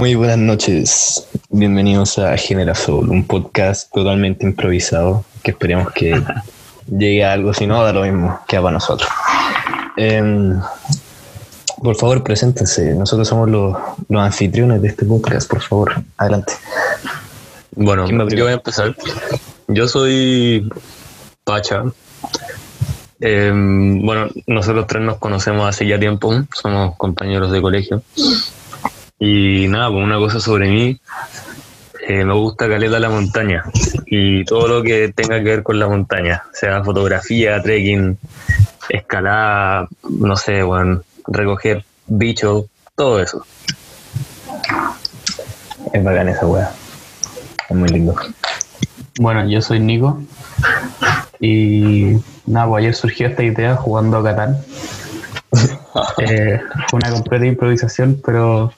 Muy buenas noches, bienvenidos a Generasol, un podcast totalmente improvisado que esperemos que llegue a algo, si no, da lo mismo que para nosotros. Em, por favor, preséntense, nosotros somos los, los anfitriones de este podcast, por favor, adelante. Bueno, yo voy a empezar. Yo soy Pacha. Em, bueno, nosotros tres nos conocemos hace ya tiempo, somos compañeros de colegio. Y nada, pues una cosa sobre mí, eh, me gusta caleta la montaña y todo lo que tenga que ver con la montaña, sea fotografía, trekking, escalada, no sé, bueno, recoger bichos, todo eso. Es bacán esa weá, es muy lindo. Bueno, yo soy Nico y nada, pues ayer surgió esta idea jugando a Catán. Eh, una completa improvisación, pero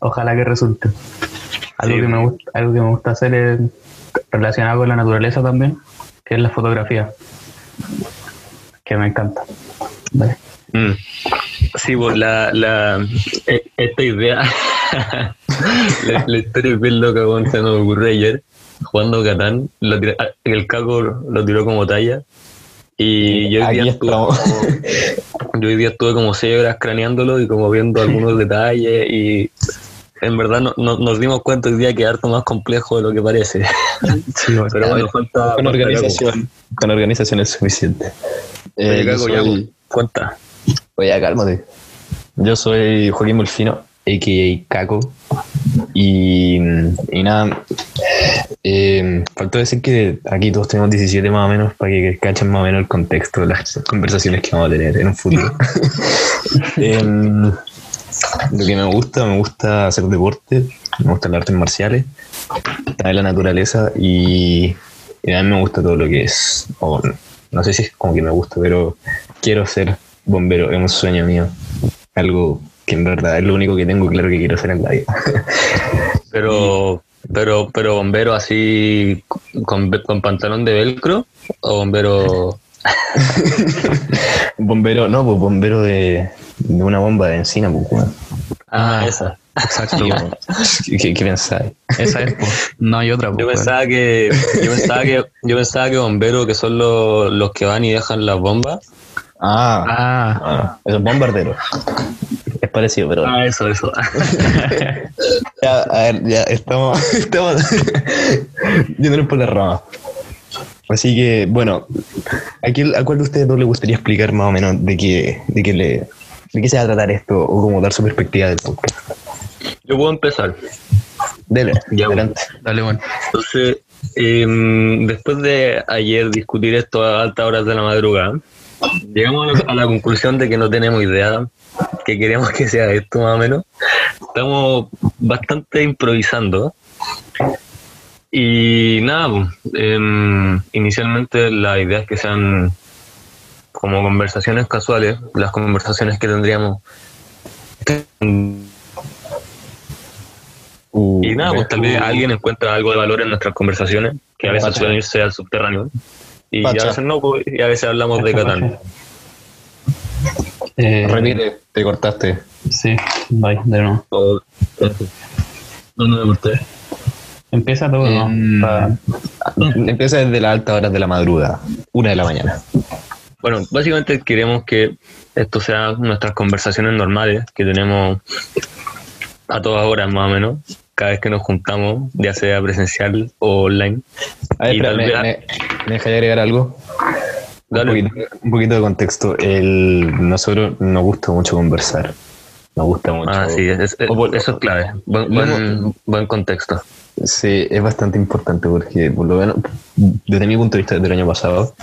ojalá que resulte. Algo, Sí. que me gusta, algo que me gusta hacer es relacionado con la naturaleza también, que es la fotografía, que me encanta. Vale. Mm. Sí, pues la, la, e- esta idea, la, la historia es bien loca, weón, se nos ocurrió ayer, jugando Catán, lo ah, el caco lo tiró como talla, y yo hoy, día estuve, como- yo hoy día estuve como seis horas craneándolo y como viendo algunos detalles, y en verdad no, no- nos dimos cuenta hoy día que es harto más complejo de lo que parece. Sí. Pero bueno, falta... Con organización, con organización es suficiente. Eh, Oye, ya, cuenta. Oye, cálmate. Yo soy Joaquín Molfino, a.k.a. Caco. Y, y nada, eh, faltó decir que aquí todos tenemos 17 más o menos para que cachen más o menos el contexto de las conversaciones que vamos a tener en un futuro. Em, lo que me gusta, me gusta hacer deporte, me gustan las artes marciales, en la naturaleza y, y a mí me gusta todo lo que es, o no sé si es como que me gusta, pero quiero ser bombero, es un sueño mío, algo que en verdad es lo único que tengo claro que quiero hacer en la vida. Pero, pero, pero bombero así con, con pantalón de velcro o bombero. bombero, no, pues bombero de, de una bomba de encina, pues, weón. Ah, esa. Exacto. ¿Qué, qué pensáis? Esa es, pues. no hay otra. Yo pues, pensaba que, yo pensaba que, yo pensaba que bombero que son los, los que van y dejan las bombas. Ah, Ah, ah, eso es bombardero. Es parecido, pero. Ah, eso, eso. Ya, a ver, ya estamos, estamos yéndonos por la rama. Así que, bueno, ¿a, quién- a cuál de ustedes dos le gustaría explicar más o menos de qué, de qué, le, de qué se va a tratar esto o cómo dar su perspectiva del podcast? Yo puedo empezar. Dele, Ya, adelante. dale, bueno. Entonces, em, después de ayer discutir esto a altas horas de la madrugada, llegamos a la, a la conclusión de que no tenemos idea que queremos que sea esto más o menos. Estamos bastante improvisando. Y nada, em, inicialmente la idea es que sean como conversaciones casuales, las conversaciones que tendríamos. Uh, Y nada, pues tal vez alguien encuentra algo de valor en nuestras conversaciones, que a veces suelen irse al subterráneo. Y Pacha. a veces no, pues, y a veces hablamos de Catán. Eh, Repite, te cortaste. Sí, bye, de nuevo. No, no me corté. Empieza todo, ¿no? Em, Pa- Empieza desde las altas horas de la madrugada, una de la mañana. Bueno, básicamente queremos que esto sea nuestras conversaciones normales que tenemos a todas horas más o menos, cada vez que nos juntamos, ya sea presencial o online. A ver, Y espera, tal me, vez- me, me dejáis agregar algo? Dale. Un, poquito, un poquito de contexto. El, nosotros nos gusta mucho conversar. Nos gusta mucho. Ah, sí, es- es- por- eso es clave. Buen, Lo buen, buen contexto. Sí, es bastante importante porque, por lo menos, desde mi punto de vista, desde el año pasado,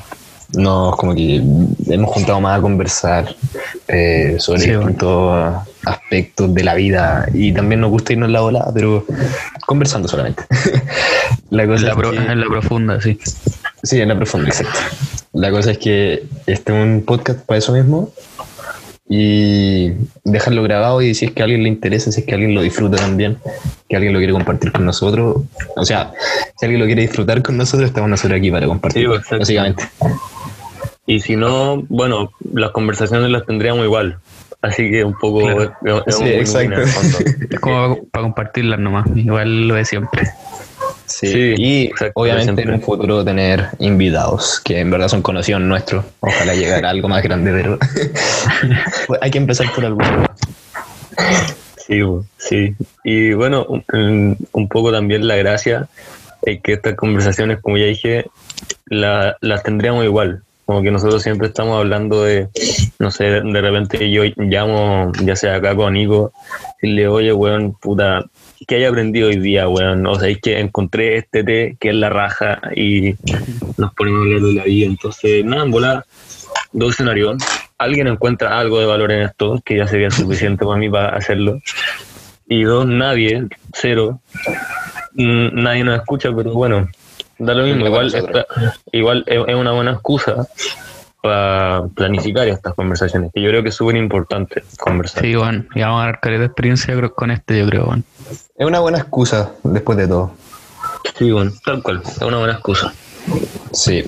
nos como que hemos juntado más a conversar eh, sobre Sí, distintos aspectos de la vida y también nos gusta irnos en la volada, pero conversando solamente. la cosa en, la es pro- que- en la profunda, sí. Sí, en la profunda, exacto. La cosa es que este es un podcast para eso mismo y dejarlo grabado y si es que a alguien le interesa, si es que alguien lo disfruta también, que alguien lo quiere compartir con nosotros, o sea, si alguien lo quiere disfrutar con nosotros, estamos nosotros aquí para compartir, Sí, pues, básicamente. Y si no, bueno, las conversaciones las tendríamos igual. Así que un poco Claro. es- es Sí, un exacto. Es como para compartirlas nomás, igual lo de siempre. Sí, Sí, y exacto, obviamente en un futuro tener invitados que en verdad son conocidos nuestros. Ojalá llegar a algo más grande, pero Pues hay que empezar por algo. Sí, sí. Y bueno, un, un poco también la gracia es que estas conversaciones, como ya dije, la- las tendríamos igual. Como que nosotros siempre estamos hablando de, no sé, de repente yo llamo, ya sea acá con Nico, y le oye, weón, puta, ¿qué hay aprendido hoy día, weón? O sea, es que encontré este té que es la raja y nos ponemos a hablar de la vida. Entonces, nada, en volar, dos escenarios. Alguien encuentra algo de valor en esto, que ya sería suficiente para mí para hacerlo. Y dos, nadie, cero. Nadie nos escucha, pero bueno, da lo mismo. Igual, está- igual es una buena excusa para planificar estas conversaciones, que yo creo que es súper importante conversar. Sí, bueno, y vamos a dar de experiencia con este, yo creo, bueno. Es una buena excusa después de todo. Sí, bueno, tal cual, es una buena excusa. Sí.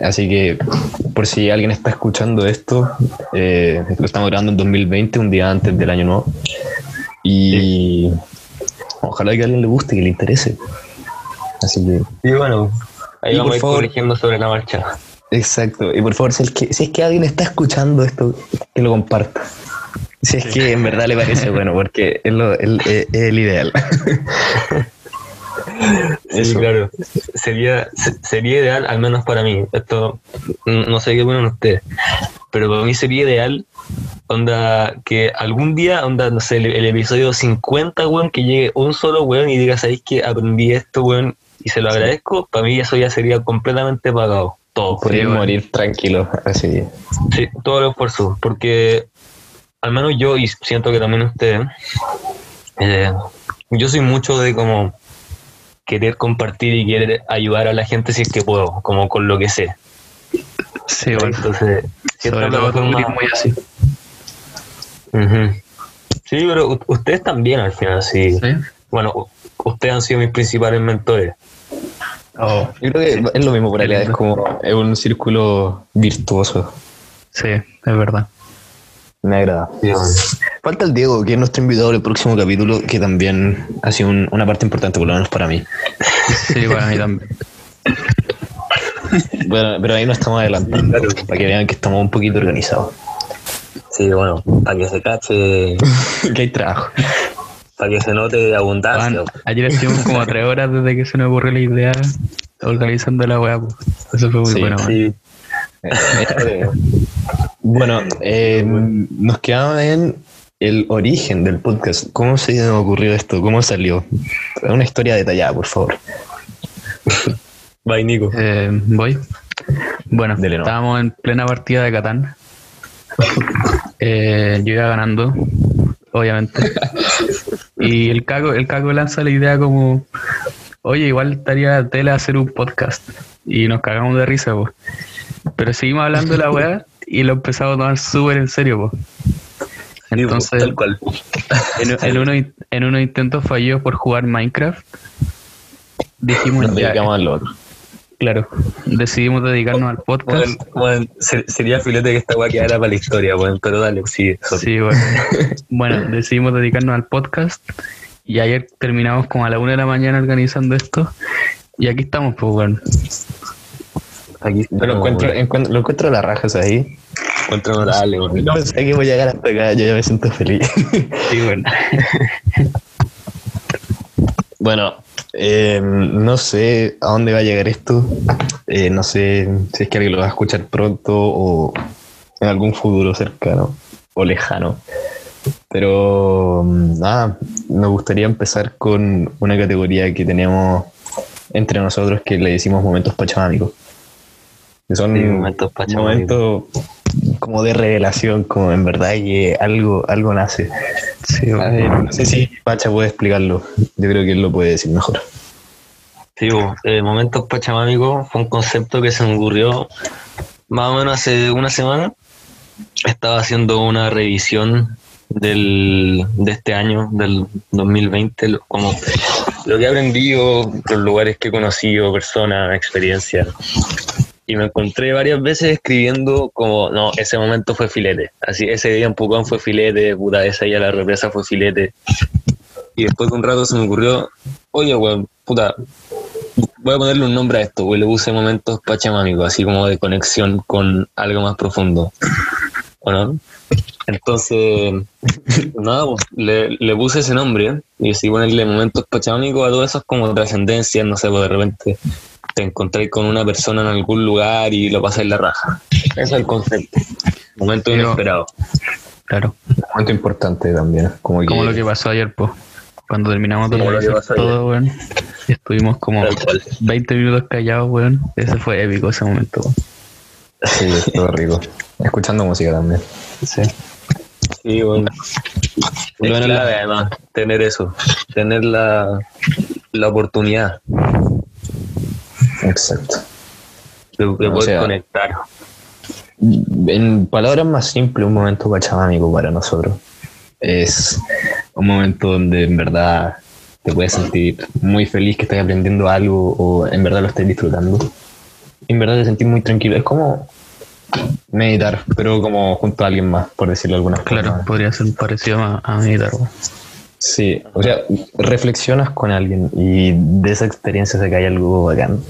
Así que, por si alguien está escuchando esto, eh, lo estamos grabando en 2020, un día antes del año nuevo. Y ojalá que a alguien le guste, que le interese. Así que, Y bueno, ahí Y vamos por a ir favor- corrigiendo sobre la marcha. exacto. Y por favor, si es que, si es que alguien está escuchando esto, que lo comparta. Si es que en verdad le parece bueno, porque es, lo- el, es- es el ideal. Sí, Eso. claro. Sería, se- sería ideal, al menos para mí. Esto, no sé qué opinan ustedes, pero para mí sería ideal, onda, que algún día, onda, no sé, el, el episodio 50, weón, que llegue un solo weón y diga, ¿sabéis que aprendí esto, weón? Y se lo agradezco, para mí eso ya sería completamente pagado. Todo. Poder bueno. morir tranquilo. Así. Sí, todo el esfuerzo. Porque al menos yo, y siento que también ustedes, eh, yo soy mucho de como querer compartir y querer ayudar a la gente si es que puedo, como con lo que sé. Sí, bueno. Entonces, Sobre todo muy así. Sí, pero ustedes también al final, sí. Sí. Bueno, u- ustedes han sido mis principales mentores. Oh, Yo creo que es lo mismo por realidad, es como es un círculo virtuoso. sí, es verdad. Me agrada. Falta el Diego, que es nuestro invitado del próximo capítulo, que también ha sido un- una parte importante, por lo menos para mí. Sí, para mí también. Bueno, pero ahí nos estamos adelantando, Claro. para que vean que estamos un poquito organizados. Sí, bueno, para que se cache, que hay trabajo. Para que se note abundancia. Juan, ayer estuvimos como tres horas desde que se nos ocurrió la idea organizando la weá. pues. Eso fue muy Sí, bueno. Sí, bueno, eh, nos quedamos en el origen del podcast. ¿Cómo se nos ocurrió esto? ¿Cómo salió? Una historia detallada, por favor. bye Nico. Eh, Voy. Bueno, Dele, no. estábamos en plena partida de Catán. Eh, yo iba ganando, obviamente. Y el caco, el caco lanza la idea como, oye, igual estaría tela hacer un podcast. Y nos cagamos de risa, pues. Pero seguimos hablando de la weá y lo empezamos a tomar súper en serio, pues. Entonces, tal cual. en, en uno, en unos intentos fallidos por jugar Minecraft, dijimos Nos ya, al otro. Claro, decidimos dedicarnos al podcast. Bueno, bueno, se- sería filete que esta weá quedara para la historia, bueno, pero dale, sí. eso. Sí, bueno. bueno, decidimos dedicarnos al podcast y ayer terminamos como a la una de la mañana organizando esto y aquí estamos, pues bueno. Aquí Yo lo encuentro, encuentro- lo encuentro a las rajas ahí. encuentro notable, bueno. No pensé que voy a llegar hasta acá, yo ya me siento feliz. Sí, bueno. Bueno, eh, no sé a dónde va a llegar esto. Eh, no sé si es que alguien lo va a escuchar pronto o en algún futuro cercano o lejano. Pero mm, nada, nos gustaría empezar con una categoría que tenemos entre nosotros que le decimos momentos pachamámicos. Que son Sí, momentos pachamámicos. momentos como de revelación, como en verdad que algo, algo nace. Sí, A bueno. ver, no sé si Pacha puede explicarlo. Yo creo que él lo puede decir mejor. Sí, eh, Momentos Pachamámicos fue un concepto que se me ocurrió más o menos hace una semana. Estaba haciendo una revisión del, de este año, del 2020, lo- como lo que he aprendido, los lugares que he conocido, personas, experiencias. Y me encontré varias veces escribiendo como, no, ese momento fue filete. Así, ese día en Pucón fue filete, puta, esa día la represa fue filete. Y después de un rato se me ocurrió, oye, weón, puta, voy a ponerle un nombre a esto, güey. Le puse momentos pachamámicos, así como de conexión con algo más profundo. ¿O? Entonces, nada, pues, le, le, puse ese nombre y así ponerle momentos pachamámicos a todo eso es como trascendencia, no sé, pues de repente te encontré con una persona en algún lugar y lo en la raja. Ese es el concepto. Momento inesperado. Claro. Momento importante también. Como, lo que pasó ayer, pues. Cuando terminamos de todo, weón. Estuvimos como 20 minutos callados, weón. Ese fue épico ese momento. Sí, estuvo rico. Escuchando música también. Sí. Sí, bueno. Es clave, además, tener eso. Tener la, la oportunidad. Exacto. De, poder conectar. En palabras más simples, un momento pachamámico para nosotros. Es un momento donde en verdad te puedes sentir muy feliz que estás aprendiendo algo o en verdad lo estás disfrutando. En verdad te sentís muy tranquilo. Es como meditar, pero como junto a alguien más, por decirlo de alguna forma. Claro, podría ser parecido a, meditar. Sí, o sea, reflexionas con alguien y de esa experiencia se cae algo bacán.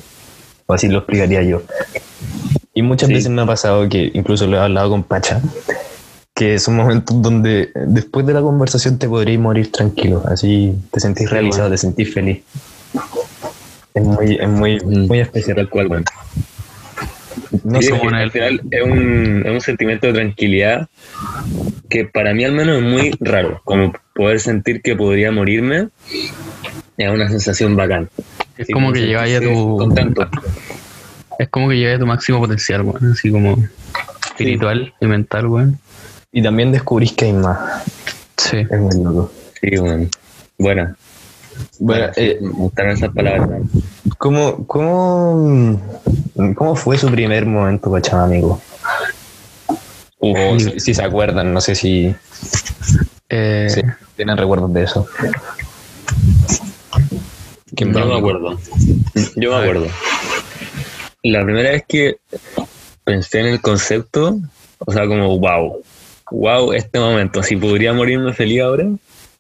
O así lo explicaría yo. Y muchas veces me ha pasado que incluso lo he hablado con Pacha, que son momentos donde después de la conversación te podrías morir tranquilo, así te sentís realizado, te sentís feliz. Es muy, es muy, mm. muy especial. Tal cual, bueno. No sé, al final es un, es un sentimiento de tranquilidad que para mí al menos es muy raro, como poder sentir que podría morirme es una sensación bacán. Es como que llegáis a tu. Contento. Es como que llegáis a tu máximo potencial, weón. Así como espiritual y mental, weón. Y también descubrís que hay más. Sí. Es muy loco. Sí, weón. Buena. Bueno, eh, me gustaron esas palabras. ¿cómo, cómo, ¿Cómo fue su primer momento amigo? O si, si, se acuerdan, no sé si, eh, si tienen recuerdos de eso. Yo me acuerdo. Yo me acuerdo. La primera vez que pensé en el concepto, o sea, como wow, wow, este momento, si podría morirme feliz ahora.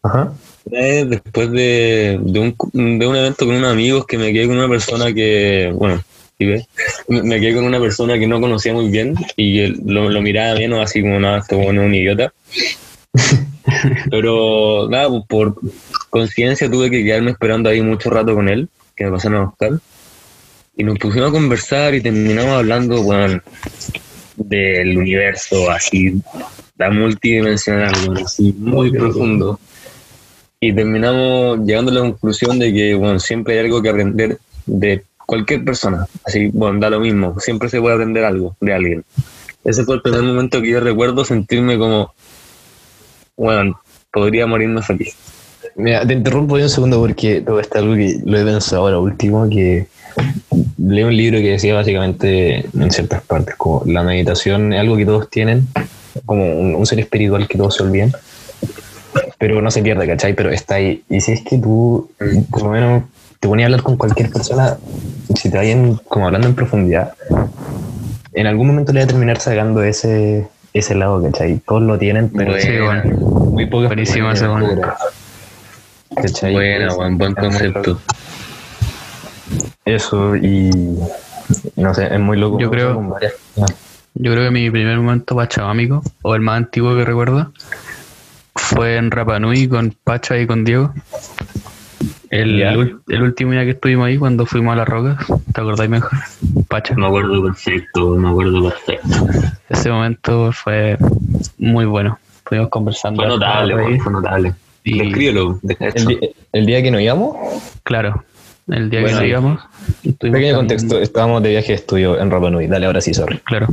Ajá. Después de, de, un, de un evento con unos amigos que me quedé con una persona que, bueno, me quedé con una persona que no conocía muy bien y lo, lo miraba bien, o así como nada, esto bueno, un idiota. Pero nada, pues, por conciencia tuve que quedarme esperando ahí mucho rato con él, que me pasaron a buscar. Y nos pusimos a conversar y terminamos hablando, bueno, del universo, así, la multidimensional, así, muy profundo. Y terminamos llegando a la conclusión de que, bueno, siempre hay algo que aprender de cualquier persona. Así, bueno, da lo mismo, siempre se puede aprender algo de alguien. Ese fue el primer momento que yo recuerdo sentirme como, bueno, podría morirme feliz. Mira, te interrumpo un segundo porque todo está algo que lo he pensado ahora último, que leí un libro que decía básicamente en ciertas partes, como la meditación es algo que todos tienen, como un, ser espiritual que todos se olviden, pero no se pierde, ¿cachai? Pero está ahí. Y si es que tú, por lo menos, te ponías a hablar con cualquier persona, si te vayan como hablando en profundidad, en algún momento le va a terminar sacando ese, ese lado, ¿cachai? Todos lo tienen, pero sí, bueno. muy pocas Buenísimo ese bueno, buen, buen concepto. Eso y no sé, es muy loco. Yo creo, yo creo que mi primer momento pachamámico, o el más antiguo que recuerdo, fue en Rapanui con Pacha y con Diego. El, el, último día que estuvimos ahí cuando fuimos a las rocas, ¿te acordáis mejor? Pacha. Me acuerdo perfecto, me acuerdo perfecto. Ese momento fue muy bueno. Estuvimos conversando. Fue notable, fue notable. Y el, día que nos íbamos? Claro, el día que nos íbamos. Pequeño contexto, estábamos de viaje de estudio en Rapa Nui. Dale, ahora sí, sorry. Claro,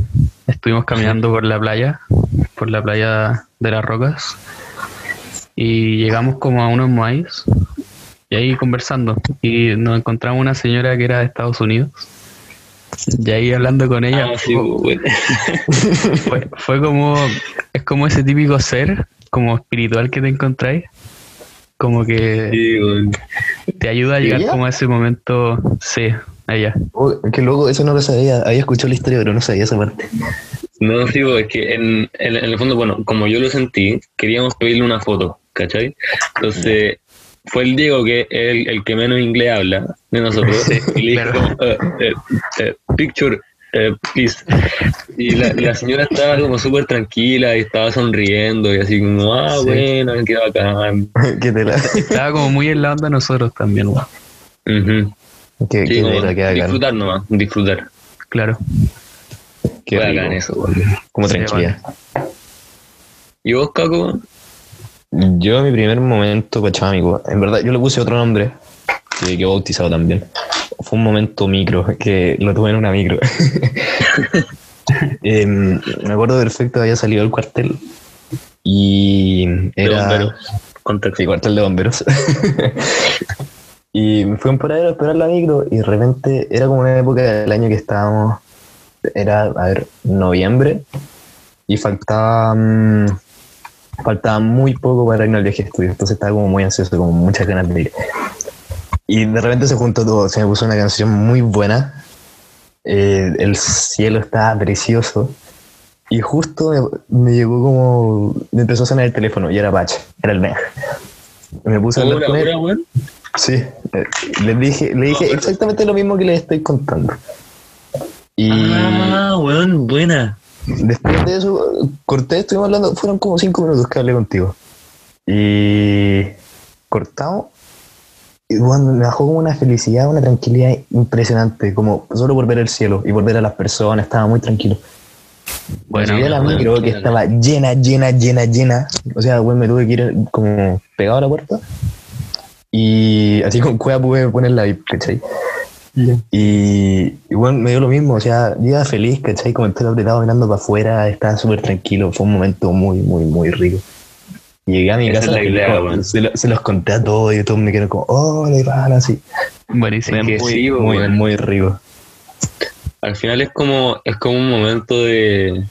estuvimos caminando por la playa, por la playa de las rocas, y llegamos como a unos maíz, y ahí conversando, y nos encontramos una señora que era de Estados Unidos. Y ahí hablando con ella, ah, fue, fue como, es como ese típico ser, como espiritual que te encontráis, como que te ayuda a llegar ¿Ella? como a ese momento, sí, ella. Oh, qué loco, eso no lo sabía. Había escuchado la historia, pero no sabía esa parte. No, digo, es que en, en- en el fondo, bueno, como yo lo sentí, queríamos pedirle una foto, ¿cachai? Entonces, fue el Diego que el, el que menos inglés habla de nosotros. y le dijo, claro. eh, eh, eh, picture, eh, please. Y la, la señora estaba como súper tranquila y estaba sonriendo y así como, ah, Sí. bueno, qué bacán. qué. Estaba como muy en la onda de nosotros también, weón. Ujú. Qué, Sí, qué como disfrutar nomás, disfrutar. Claro. Qué bacán eso, weón. Como Sí, tranquilidad. ¿Y vos, Caco? Yo, mi primer momento pachámico, en verdad, yo le puse otro nombre, que quedó bautizado también. Fue un momento micro, que lo tuve en una micro. Em, me acuerdo perfecto, había salido del cuartel y era... bomberos. Contexto. Sí, cuartel de bomberos. y me fui a un paradero a esperar la micro y de repente era como una época del año que estábamos, era, a ver, noviembre y faltaba, faltaba muy poco para irnos al viaje de estudio, entonces estaba como muy ansioso, como muchas ganas de ir. Y de repente se juntó todo, se me puso una canción muy buena, eh, el cielo estaba precioso. Y justo me, me llegó como. Me empezó a sonar el teléfono y era Pache, era el Benja. Me puse a hablar con él. Sí, eh, le dije, le dije exactamente lo mismo que le estoy contando. Y Ah, weón, buena. Después de eso, corté, estuvimos hablando, fueron como cinco minutos que hablé contigo. Y cortamos. Y bueno, me bajó como una felicidad, una tranquilidad impresionante, como solo por ver el cielo y por ver a las personas, estaba muy tranquilo. Bueno, Bueno, llegué a la bueno, micro que bueno. estaba llena, llena, llena, llena. O sea, güey, me tuve que ir como pegado a la puerta. Y así con cueva pude poner la VIP, ¿cachai? Y, y bueno, me dio lo mismo, o sea, yo iba feliz, ¿cachai? Como estaba apretado mirando para afuera, estaba súper tranquilo, fue un momento muy, muy, muy rico. Llegué a mi Esa casa, la idea, como- weón. se, lo- se los conté a todos y todos me quedaron como, oh, le van así. Buenísimo. Que muy, sí, muy, rico. Al final es como, es como un momento de,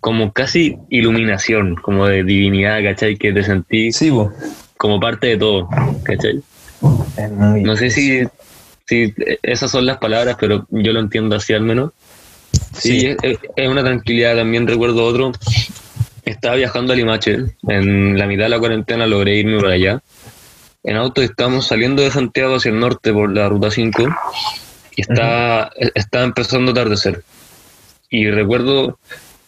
como casi iluminación, como de divinidad, ¿cachai? Que te sentís Sí, como parte de todo, ¿cachai? No sé si, si esas son las palabras, pero yo lo entiendo así al menos. Sí, Sí. Es, es- es una tranquilidad. También recuerdo otro. Estaba viajando a Limache. En la mitad de la cuarentena logré irme para allá. En auto estamos saliendo de Santiago hacia el norte por la ruta 5 y estaba, estaba empezando a atardecer. Y recuerdo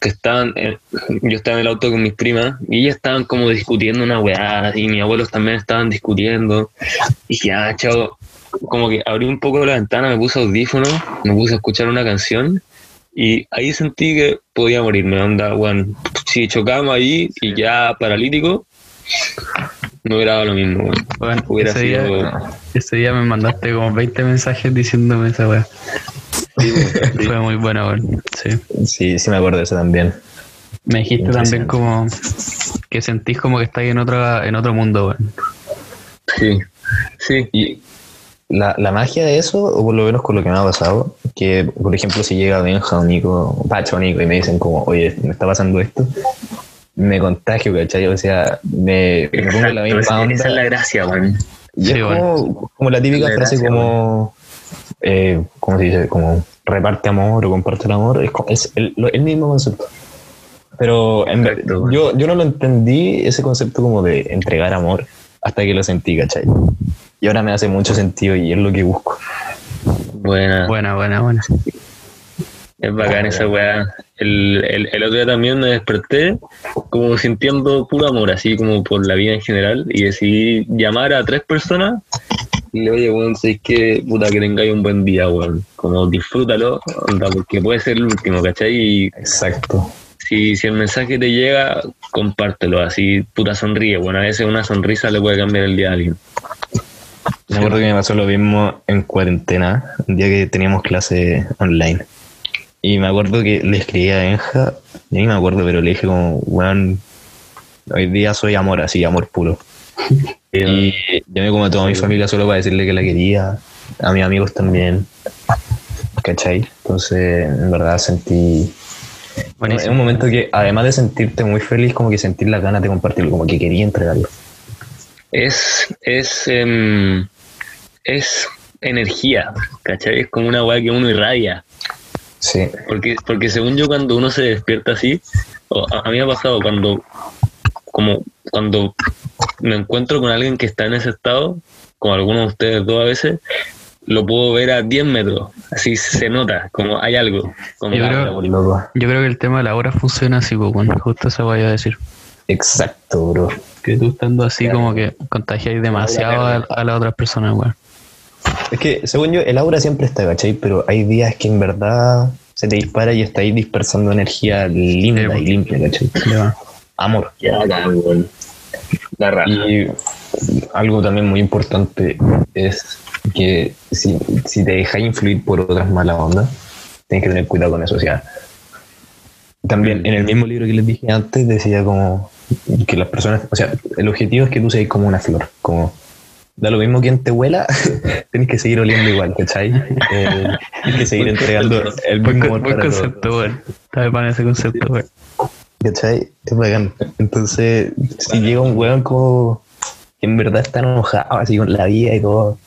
que estaban, eh, yo estaba en el auto con mis primas y ellas estaban como discutiendo una weá y mis abuelos también estaban discutiendo. Y dije, ah, chavo, como que abrí un poco la ventana, me puse audífonos, me puse a escuchar una canción y ahí sentí que podía morirme. Onda, bueno, si chocábamos ahí y ya paralítico, no hubiera dado lo mismo. weón. Bueno, Hubiera ese, sido. día, ese día me mandaste como 20 mensajes diciéndome esa weá. Sí, weón, sí. Fue muy buena, weón. Sí. Sí, sí me acuerdo de eso también. Me dijiste también como que sentís como que estáis en otro, en otro mundo, weón. Sí, sí. Y la, la magia de eso, o por lo menos con lo que me ha pasado, que por ejemplo si llega Benja o Nico, o Pacho o Nico y me dicen como, oye, me está pasando esto, me contagio, ¿cachai? O sea, me, me pongo la misma esa, onda. esa es la gracia, weón. Y Sí, es como, como la típica La frase gracia, como, eh, ¿cómo se dice? Como reparte amor o comparte el amor, es, es el, mismo concepto. Pero en bueno. yo, yo no lo entendí, ese concepto como de entregar amor, hasta que lo sentí, ¿cachai? Y ahora me hace mucho sentido y es lo que busco. Buena. Buena, buena, buena. Es bacán esa weá. El, el, el otro día también me desperté como sintiendo puro amor, así como por la vida en general, y decidí llamar a tres personas y le oye, weón, sé que puta que tengáis un buen día, weón. Como disfrútalo, onda, porque puede ser el último, ¿cachai? Y Exacto. si, si el mensaje te llega, compártelo, así puta sonríe, bueno, a veces una sonrisa le puede cambiar el día a alguien. Me acuerdo que me pasó lo mismo en cuarentena, un día que teníamos clase online. Y me acuerdo que le escribí a Benja, y ahí me acuerdo, pero le dije como, weón, hoy día soy amor, así, amor puro. Y llamé como a toda mi familia solo para decirle que la quería, a mis amigos también. ¿Cachai? Entonces, en verdad sentí... Es Buenísimo. un momento que, además de sentirte muy feliz, como que sentir las ganas de compartirlo, como que quería entregarlo. Es, es, em, es energía, ¿cachai? Es como una weá que uno irradia. Sí. Porque, porque según yo, cuando uno se despierta así, a, a mí me ha pasado cuando, como cuando me encuentro con alguien que está en ese estado, como algunos de ustedes dos a veces, lo puedo ver a 10 metros, así se nota, como hay algo. Como Yo creo-. Yo creo que el tema de la hora funciona así, pues, justo eso voy a decir. Exacto, bro. Que tú estando así como que contagiáis demasiado a, a las otras personas, weón. Es que, según yo, el aura siempre está, ¿cachai? Pero hay días que en verdad se te dispara y está ahí dispersando energía linda Sí, y bueno. limpia, ¿cachai? Amor. Ya. La raja. Y algo también muy importante es que si, si te dejas influir por otras malas ondas, tienes que tener cuidado con eso. O sea, también en el mismo libro que les dije antes decía como que las personas, o sea, el objetivo es que tú seas como una flor, como da lo mismo quien te huela, tienes que seguir oliendo igual, ¿cachai? Eh, tienes que seguir entregando el Buen, buen para concepto, weón. Está de pan ese concepto, weón. ¿Cachai? Es bacán. Entonces, si llega un weón como que en verdad está enojado así con la vida y todo,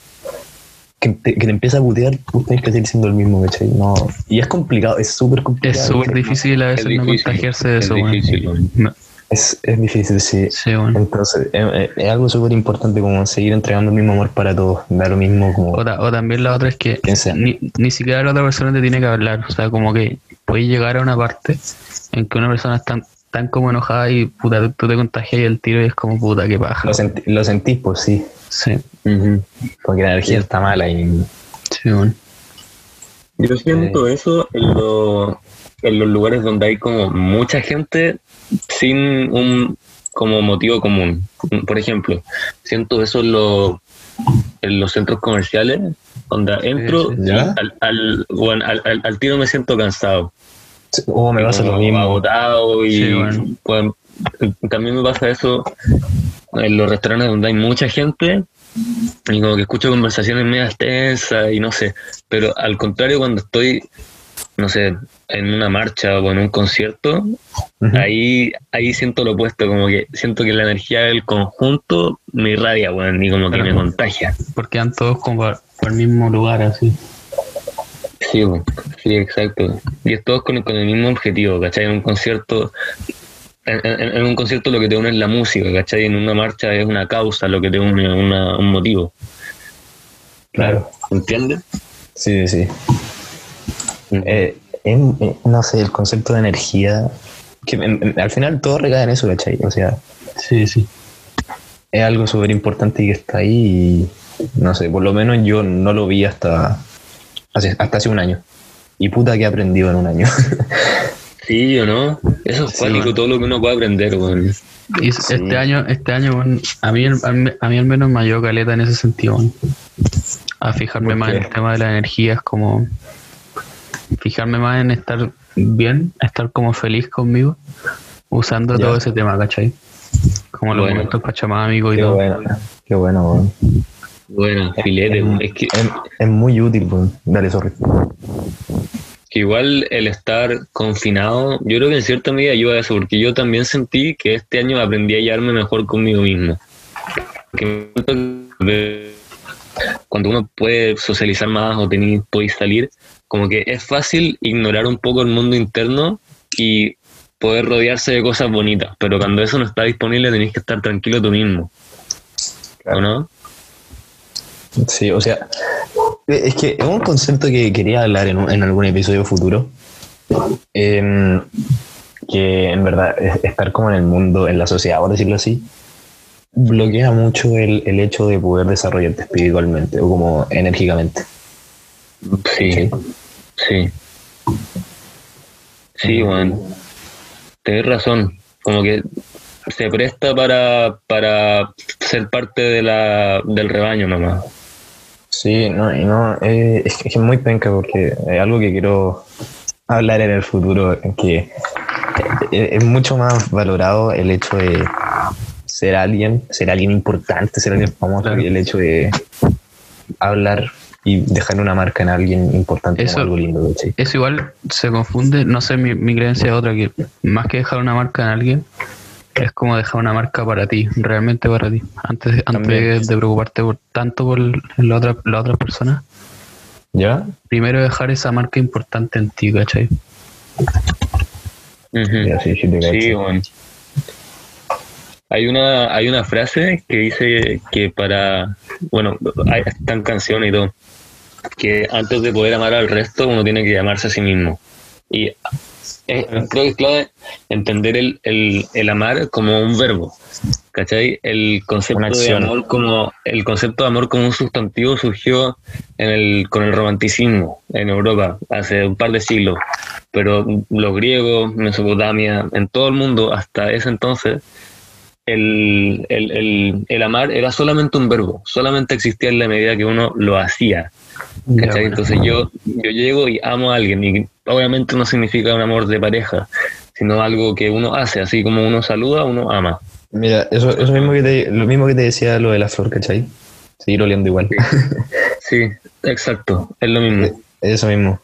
que te, que te empieza a putear, tú tienes que seguir siendo el mismo, ¿cachai? No. Y es complicado, es súper complicado. Es súper difícil a veces Es no contagiarse de es eso. No, Es, es difícil, sí. Sí, weón. Entonces, es, algo súper importante como seguir entregando el mismo amor para todos, dar lo mismo como... O, ta- o también la otra es que ni, ni siquiera la otra persona te tiene que hablar. O sea, como que puedes llegar a una parte en que una persona está tan, tan como enojada y puta, tú- tú te contagias y el tiro y es como puta, qué paja. Lo, senti- lo sentís, pues sí, Sí, porque la energía está mala y... sí, weón. Yo siento eso en, lo- en los lugares donde hay como mucha gente sin un como motivo común. Por ejemplo, siento eso en, los en los centros comerciales, donde entro al, al, bueno, al, al- al tiro me siento cansado. Oh, me pasa lo mismo. agotado y Sí, bueno. también me pasa eso en los restaurantes donde hay mucha gente y como que escucho conversaciones medias tensas y no sé, pero al contrario cuando estoy, no sé, en una marcha o en un concierto, ahí, ahí siento lo opuesto, como que siento que la energía del conjunto me irradia, bueno, y como que Claro. me contagia. Porque van todos como por, por el mismo lugar, así. Sí, sí, exacto. Y es todos con, con el mismo objetivo, ¿cachai? En un concierto, en, en- en un concierto lo que te une es la música, ¿cachai? En una marcha es una causa, lo que te une una- un motivo. Claro. ¿Entiendes? Sí, sí. Eh, en- eh, no sé, el concepto de energía, que en- en- al final todo recae en eso, ¿cachai? O sea, Sí, sí. es algo súper importante y que está ahí y no sé, por lo menos yo no lo vi hasta hace, hasta hace un año. Y puta que he aprendido en un año. Sí, ¿o no? Eso es Sí, cuático, bueno. todo lo que uno puede aprender, weón. Y Sí. este año, este año, a mí, a mí, al menos me ayudó caleta en ese sentido. A fijarme ¿Por más en el tema de la energía, es como fijarme más en estar bien, estar como feliz conmigo, usando Ya. todo ese tema, ¿cachai? Como los Bueno. momentos pachamámicos y qué todo. bueno, qué bueno, weón. Bueno, filete, es, weón. Es que, es- es muy útil, weón. Dale, sorry. que igual el estar confinado, yo creo que en cierta medida ayuda a eso, porque yo también sentí que este año aprendí a llevarme mejor conmigo mismo. Porque cuando uno puede socializar más o tenéis, podéis salir, como que es fácil ignorar un poco el mundo interno y poder rodearse de cosas bonitas, pero cuando eso no está disponible tenéis que estar tranquilo tú mismo. ¿O no? Sí, o sea, es que es un concepto que quería hablar en, un- en algún episodio futuro. Que en verdad es- estar como en el mundo, en la sociedad, por decirlo así, bloquea mucho el, el hecho de poder desarrollarte espiritualmente o como enérgicamente. Sí, sí. Sí, bueno. Tienes razón. Como que se presta para, para ser parte de la, del rebaño nomás. Sí, no, y no, eh, es que es muy penca porque es algo que quiero hablar en el futuro, que es mucho más valorado el hecho de ser alguien, ser alguien importante, ser alguien famoso, Claro. que el hecho de hablar y dejar una marca en alguien importante Eso- como algo lindo, ¿cachai? Eso igual se confunde, no sé, mi, mi creencia es otra, que más que dejar una marca en alguien, es como dejar una marca para ti, realmente para ti. Antes, antes de preocuparte por, tanto por la otra, la otra persona, ¿Ya? primero dejar esa marca importante en ti, ¿cachai? Ya, sí, sí, Sí, bueno. Hay una, hay una frase que dice que para, bueno, hay, están canciones y todo, que antes de poder amar al resto uno tiene que amarse a sí mismo. Y eh, creo que es clave entender el, el, el amar como un verbo, ¿cachai? El concepto de amor como, el concepto de amor como un sustantivo surgió en el, con el romanticismo en Europa hace un par de siglos, pero los griegos, Mesopotamia, en todo el mundo hasta ese entonces, el, el, el, el amar era solamente un verbo, solamente existía en la medida que uno lo hacía. Ya, ¿cachai? bueno. Entonces yo, yo llego y amo a alguien y obviamente no significa un amor de pareja, sino algo que uno hace, así como uno saluda, uno ama. Mira, eso, eso mismo que te, lo mismo que te decía lo de la flor, ¿cachai? Seguir oliendo igual. Sí, exacto, es lo mismo. Eso mismo.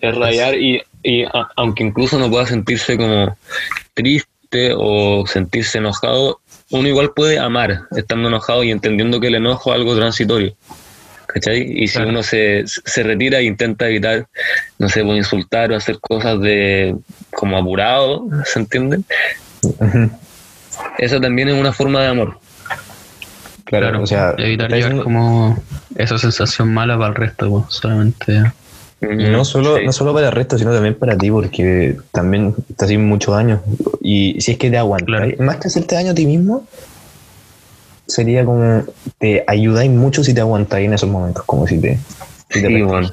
Es rayar y, y a- aunque incluso no pueda sentirse como triste o sentirse enojado, uno igual puede amar estando enojado y entendiendo que el enojo es algo transitorio. ¿Cachai? Y si Claro. uno se, se retira e intenta evitar, no sé, pues, insultar o hacer cosas de como apurado, ¿se entiende? Ujú. Eso también es una forma de amor. Claro, o sea, evitar llevar diciendo- como esa sensación mala para el resto, pues, solamente. no solo, Sí. no solo para el resto, sino también para ti, porque también estás sin muchos años. Y si es que te aguantas, Claro. más que hacerte daño a ti mismo, sería como te ayudáis mucho si te aguantáis en esos momentos, como si te. Si te Sí, bueno.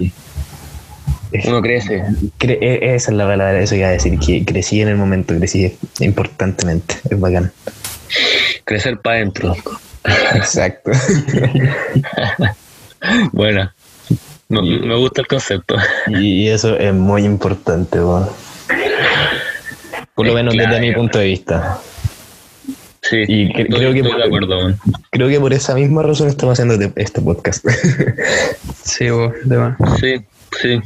Uno crece. cre- e- esa es la palabra, eso iba a decir, que crecí en el momento, crecí importantemente, es bacán. Crecer para adentro. Exacto. Buena. Me, me gusta el concepto. y, eso es muy importante, weón. Por lo menos desde mi punto de vista. Sí, Y cre- estoy, creo que- estoy de acuerdo. man. Creo que por esa misma razón estamos haciendo te- este podcast. Sí, vos, de más. Sí, sí.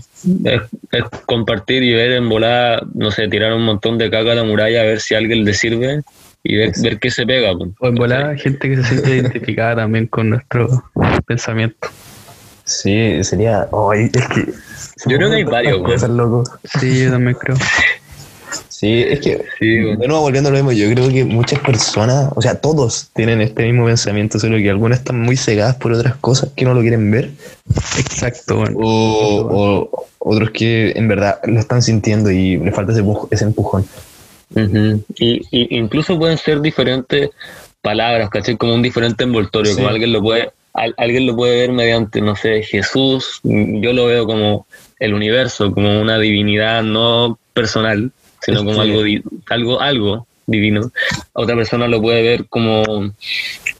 Es, es compartir y ver en volada, no sé, tirar un montón de caca a la muralla a ver si a alguien le sirve y ver, ver qué se pega. pues. O en volada, gente que se siente identificada también con nuestro pensamiento. sí, sería. ay, es que. Yo creo que hay varios, weón. cosas, loco. Sí, yo también creo. Sí, es que. Sí, weón. De nuevo, volviendo a lo mismo, yo creo que muchas personas, o sea, todos tienen este mismo pensamiento, solo que algunas están muy cegadas por otras cosas que no lo quieren ver, Exacto, bueno. o, o otros que en verdad lo están sintiendo y le falta ese, ese empujón. Y, y incluso pueden ser diferentes palabras, ¿cachai? Como un diferente envoltorio, Sí. como alguien lo puede, al- alguien lo puede ver mediante, no sé, Jesús, yo lo veo como el universo, como una divinidad no personal, sino como algo, algo, algo divino. Otra persona lo puede ver como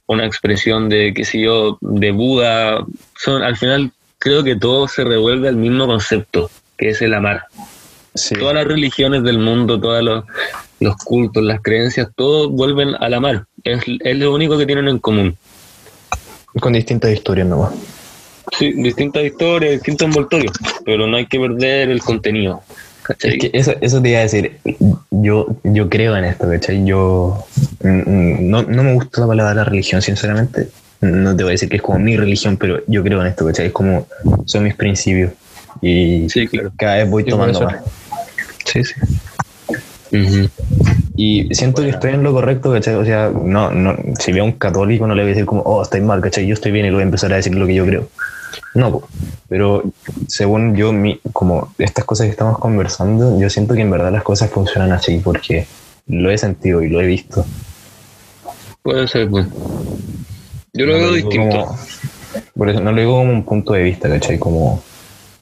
una expresión de, qué sé yo, de Buda. Son, al final creo que todo se revuelve al mismo concepto, que es el amar Sí. todas las religiones del mundo, todos los, los cultos, las creencias, todos vuelven al amar. Es, es lo único que tienen en común. Con distintas historias nomás. Sí, distintas historias, distintos envoltorios, pero no hay que perder el contenido. ¿Cachai? Es que eso, eso te iba a decir, yo, yo creo en esto, ¿cachai? Yo no, no me gusta la palabra religión, sinceramente. No te voy a decir que es como mi religión, pero yo creo en esto, ¿cachai? Es como, son mis principios. Y Sí, claro. cada vez voy tomando más. Sí, sí. Ujú. Y siento que estoy en lo correcto, ¿cachai? O sea, no, no, si veo a un católico no le voy a decir como, oh, estoy mal, ¿cachai? Yo estoy bien y le voy a empezar a decir lo que yo creo. No, pero según yo, mi, como estas cosas que estamos conversando, yo siento que en verdad las cosas funcionan así porque lo he sentido y lo he visto. Puede ser, pues. Yo lo No veo distinto. como- por eso no lo digo como un punto de vista, ¿cachai? Como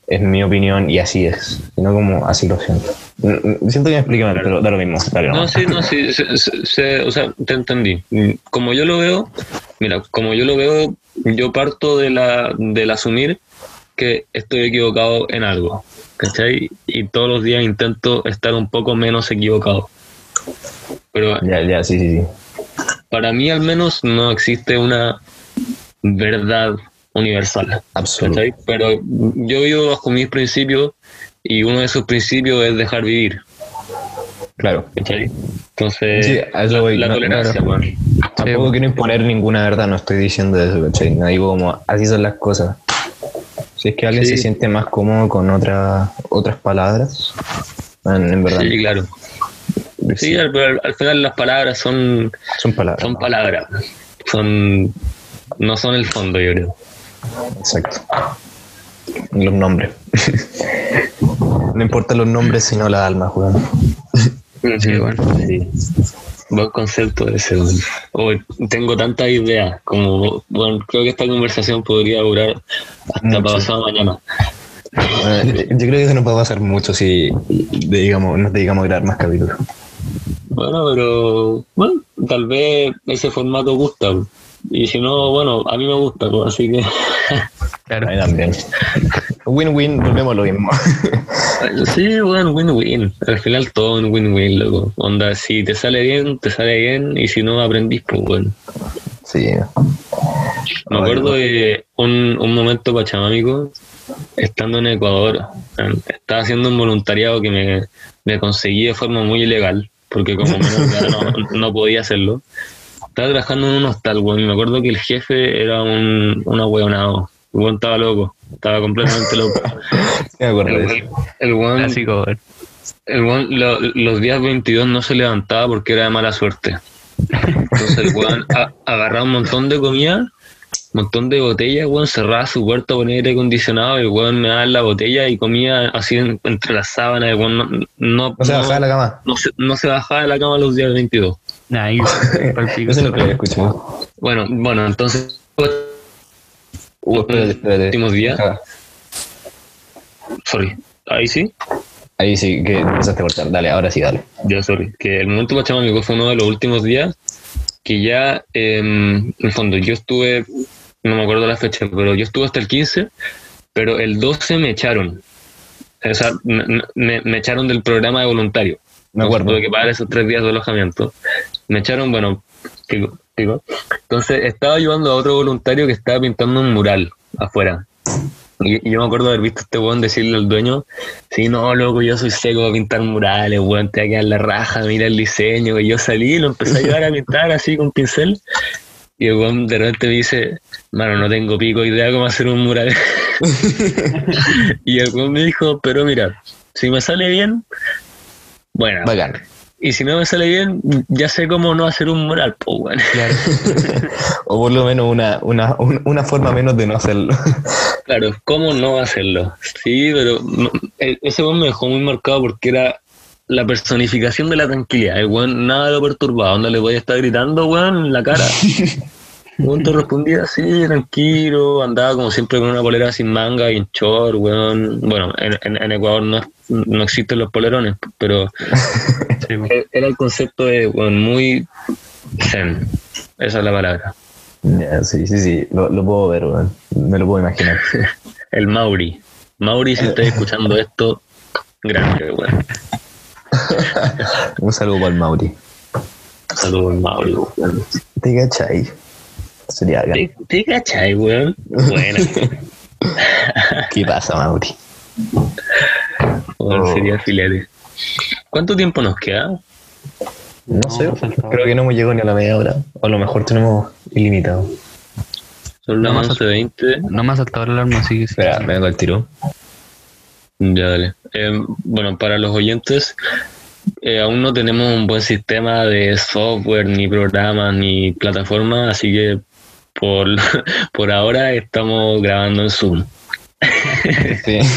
es mi opinión y así es, sino como así lo siento. Siento que me expliqué mal, pero da lo mismo. dale No, sí, no, sí, se- se- se- o sea, te entendí. Mm, Como yo lo veo, mira, como yo lo veo, yo parto de la, del asumir que estoy equivocado en algo, ¿cachai? Y todos los días intento estar un poco menos equivocado. Pero Ya, ya, sí, sí, sí. para mí al menos no existe una verdad universal. Absoluto. ¿cachai? Pero yo vivo bajo mis principios y uno de esos principios es dejar vivir. Claro. ¿cachai? Entonces, Sí, a eso voy, la no, tolerancia. Tampoco quiero imponer ninguna verdad, no estoy diciendo eso, ¿cachai? No digo como, así son las cosas. Si es que alguien Sí. se siente más cómodo con otra, otras palabras, en, en verdad. Sí, claro. Sí, al, al- al final las palabras son, son palabras. son palabras. Son, no son el fondo, yo creo. Exacto. Los nombres. no importan los nombres, sino la alma, weón. Sí, bueno, sí. Buen concepto ese. weón. Hoy tengo tantas ideas, como, bueno, creo que esta conversación podría durar hasta Mucho. pasado mañana. Yo creo que eso va a pasar mucho si digamos, nos dedicamos a grabar más capítulos. Bueno, pero, bueno, tal vez ese formato gusta. Y si no, bueno, a mí me gusta, pues, así que, Claro. A mí también. Win-win, volvemos a lo mismo. sí, bueno, win-win. Al final todo un win-win, loco. Onda, si te sale bien, te sale bien, y si no aprendís, pues bueno. sí. Me acuerdo de un, un momento pachamámico, estando en Ecuador. Estaba haciendo un voluntariado que me, me conseguí de forma muy ilegal, porque como menor no, no podía hacerlo. Estaba trabajando en un hostal, weón, y me acuerdo que el jefe era un, un ahueonado. El weón estaba loco, estaba completamente loco. Sí, me acuerdo El de weón, eso. el weón- Clásico, weón. el weón lo- los días 22 no se levantaba porque era de mala suerte. Entonces el weón agarraba un montón de comida, montón de botellas, weón, cerraba su puerta, ponía aire acondicionado, y el weón me daba la botella y comía así en- entre las sábanas, weón no, no, No se bajaba de la cama. no se, no se bajaba de la cama los días 22. Ahí, palpico. Eso no lo había escuchado. Bueno, bueno, entonces Uh, espérate, espérate. últimos días, Ah, sorry, ahí sí, Ahí sí que empezaste a cortar. Dale, ahora sí, dale. Ya, sorry. Que el momento pachamámico fue uno de los últimos días que ya, em, en el fondo, yo estuve, no me acuerdo la fecha, pero yo estuve hasta el 15, pero el 12 me echaron. O sea, me, me- me echaron del programa de voluntario. Me acuerdo. Tuve que pagar esos tres días de alojamiento. Me echaron, bueno, pico, pico. Entonces estaba ayudando a otro voluntario que estaba pintando un mural afuera. Y, y yo me acuerdo haber visto a este weón decirle al dueño, sí, no, loco, yo soy seco para pintar murales, weón, te va a quedar la raja, mira el diseño. Y yo salí y lo empecé a ayudar a pintar así con pincel. Y el weón de repente me dice, mano, no tengo pico idea cómo hacer un mural. y el weón me dijo, pero mira, si me sale bien, bueno, Bacán. y si no me sale bien, ya sé cómo no hacer un mural, pues, weón. O por lo menos una, una, un- una forma menos de no hacerlo. Claro, ¿cómo no hacerlo? Sí, pero e- ese weón me dejó muy marcado porque era la personificación de la tranquilidad. El weón nada lo perturbaba, onda le podía estar gritando, weón, en la cara. Weón te respondía así, tranquilo, andaba como siempre con una polera sin manga y en short, weón. Bueno, en, en- en Ecuador no, no existen los polerones, pero weón. e- era el concepto de, weón, muy zen. Esa es la palabra. Sí, sí, sí. Lo, lo puedo ver, weón. Me lo puedo imaginar. El Mauri. Mauri, si estás escuchando esto, grande, weón. Un saludo para el Mauri. Saludos, Mauri, weón. ¿Te cachai? Sería. ¿Te, te cachai, weón? Buena. ¿Qué pasa, Mauri? Weón, Oh. sería filete. ¿Cuánto tiempo nos queda? No sé, creo que no hemos llegado ni a la media hora. O a lo mejor tenemos ilimitado. Son las No más- 11.20. No me ha saltado el alarma, así que sí. Espera, me vengo al tiro. Ya, dale. Eh, bueno, para los oyentes, eh, aún no tenemos un buen sistema de software, ni programas, ni plataforma, así que por, por ahora estamos grabando en Zoom. Sí.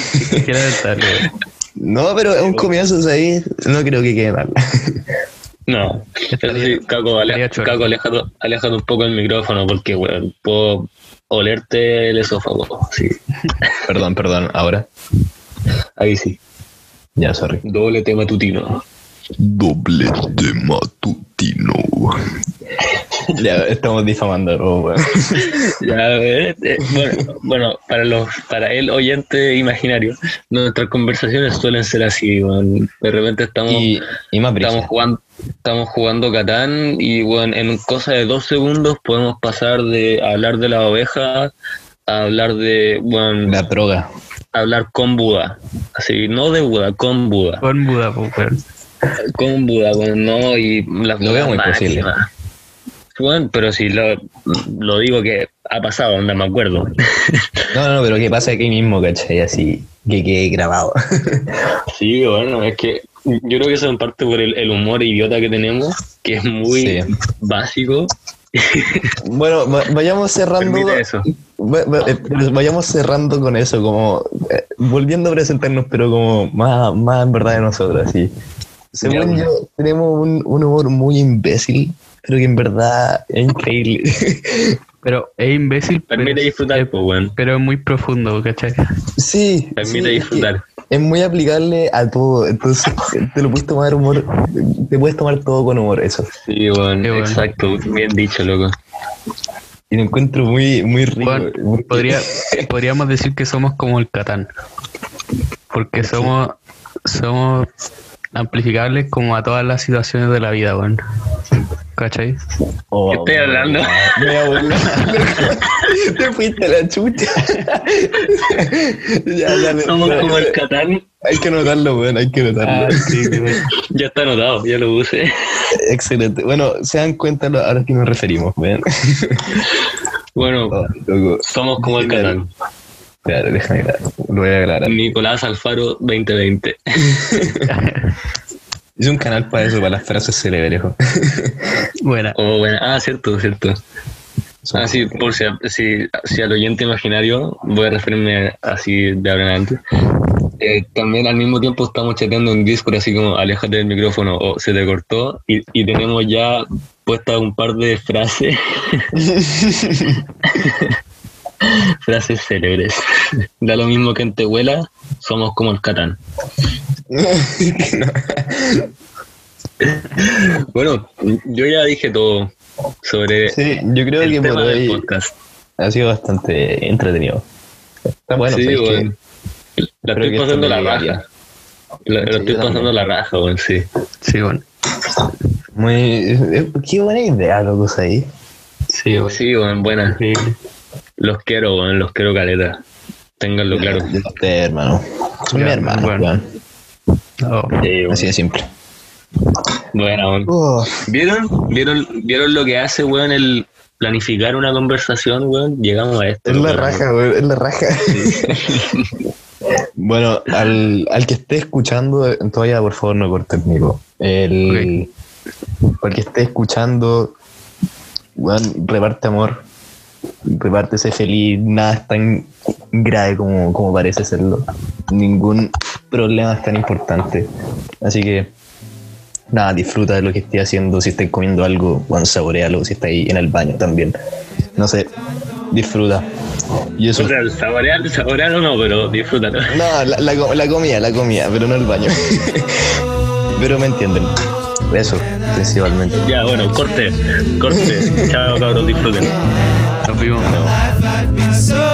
No, pero es un comienzo o sea, ahí. No creo que quede mal. No, eso sí, Caco, ale-. Caco, aléjate un poco el micrófono porque, puedo olerte el esófago. Sí, perdón, perdón. Ahora. Ahí sí. Ya, sorry. Doble tema tutino. Doblete matutino. ya, estamos difamando, oh, weón. Ya, eh, eh, bueno, bueno, para los, para el oyente imaginario, nuestras conversaciones suelen ser así, weón. De repente estamos, Y, y más estamos jugando, estamos jugando Catán y bueno, en cosa de dos segundos podemos pasar de hablar de la oveja a hablar de bueno, La droga. Hablar con Buda. Así, no de Buda, con Buda. Con Buda, pues. Con Buda, weón, no, y las Lo veo muy posible. Bueno, pero si lo, lo digo que ha pasado, onda, me acuerdo. No, no, pero ¿qué pasa aquí mismo, cachai? Así, que quede grabado. Sí, bueno, es que yo creo que eso en parte por el, el humor idiota que tenemos, que es muy Sí. básico. bueno, va- vayamos cerrando. Permite eso. Vayamos cerrando con eso, como eh, volviendo a presentarnos, pero como más, más en verdad de nosotros, así. Según yo, tenemos un, un humor muy imbécil, pero que en verdad es increíble. Pero es imbécil, pero, Permite disfrutar, pues, weón. pero es muy profundo, ¿cachai? sí. Permite sí, es disfrutar. Es muy aplicable a todo, entonces te lo puedes tomar humor, te puedes tomar todo con humor, eso. Sí, Qué bueno. exacto, bien dicho, loco. Y lo encuentro muy, muy rico. Bueno, muy- podría, podríamos decir que somos como el Catán. Porque somos, somos amplificables como a todas las situaciones de la vida, weón. ¿Cachai? Oh, ¿Qué estoy hablando? Me voy a burlar. Te fuiste a la chucha. ya, dale, Somos dale. como el Catán. Hay que notarlo, weón, hay que notarlo. Ah, sí. Ya está anotado, ya lo puse. Excelente. Bueno, se dan cuenta lo- a lo que nos referimos, weón. Bueno, Oh, somos como el Catán. Claro, déjame. Lo voy a aclarar. Nicolás Alfaro 2020. Hice un canal para eso, para las frases célebres. Buena. Oh, bueno. Ah, cierto, cierto. Son- Ah, sí, por si, si, si al oyente imaginario, voy a referirme así de ahora en adelante. Eh, también al mismo tiempo estamos chateando en Discord, así como aléjate del micrófono o se te cortó, y, y tenemos ya puestas un par de frases, frases célebres. Da lo mismo que en Tehuela, somos como el Catán. Bueno, yo ya dije todo sobre Sí, yo creo el que tema hoy podcast. ha sido bastante entretenido. Está bueno, sí, Creo estoy pasando la raja. La, la Sí, estoy pasando la raja, weón, sí. Sí, bueno. Muy, eh, qué buena idea, locos, ahí. Sí, bueno. Sí, weón, buena. Los quiero, weón, los quiero caleta. Ténganlo claro. De usted, hermano. Son mi hermano, bueno. weón. Oh. Así de simple. Buena, weón. Oh, ¿Vieron? ¿Vieron? ¿Vieron lo que hace, weón, el planificar una conversación, weón? Llegamos a esto. es la raja, weón, es la raja. bueno, al, al que esté escuchando, todavía por favor no cortes, Nico. El, Al que esté escuchando, weón, reparte amor, reparte ese feliz, nada es tan grave como, como parece serlo. Ningún problema es tan importante. Así que, nada, disfruta de lo que estés haciendo. Si estés comiendo algo, bueno, saborealo. Si estás ahí en el baño también. No sé, disfruta. Y eso. O sea, saborear, saborear o no, pero disfrútalo. No, la, la, la comida, la comida, pero no el baño. pero me entienden. Eso, principalmente. Ya, bueno, corte, corte. Chao, cabros, disfruten. Nos vimos.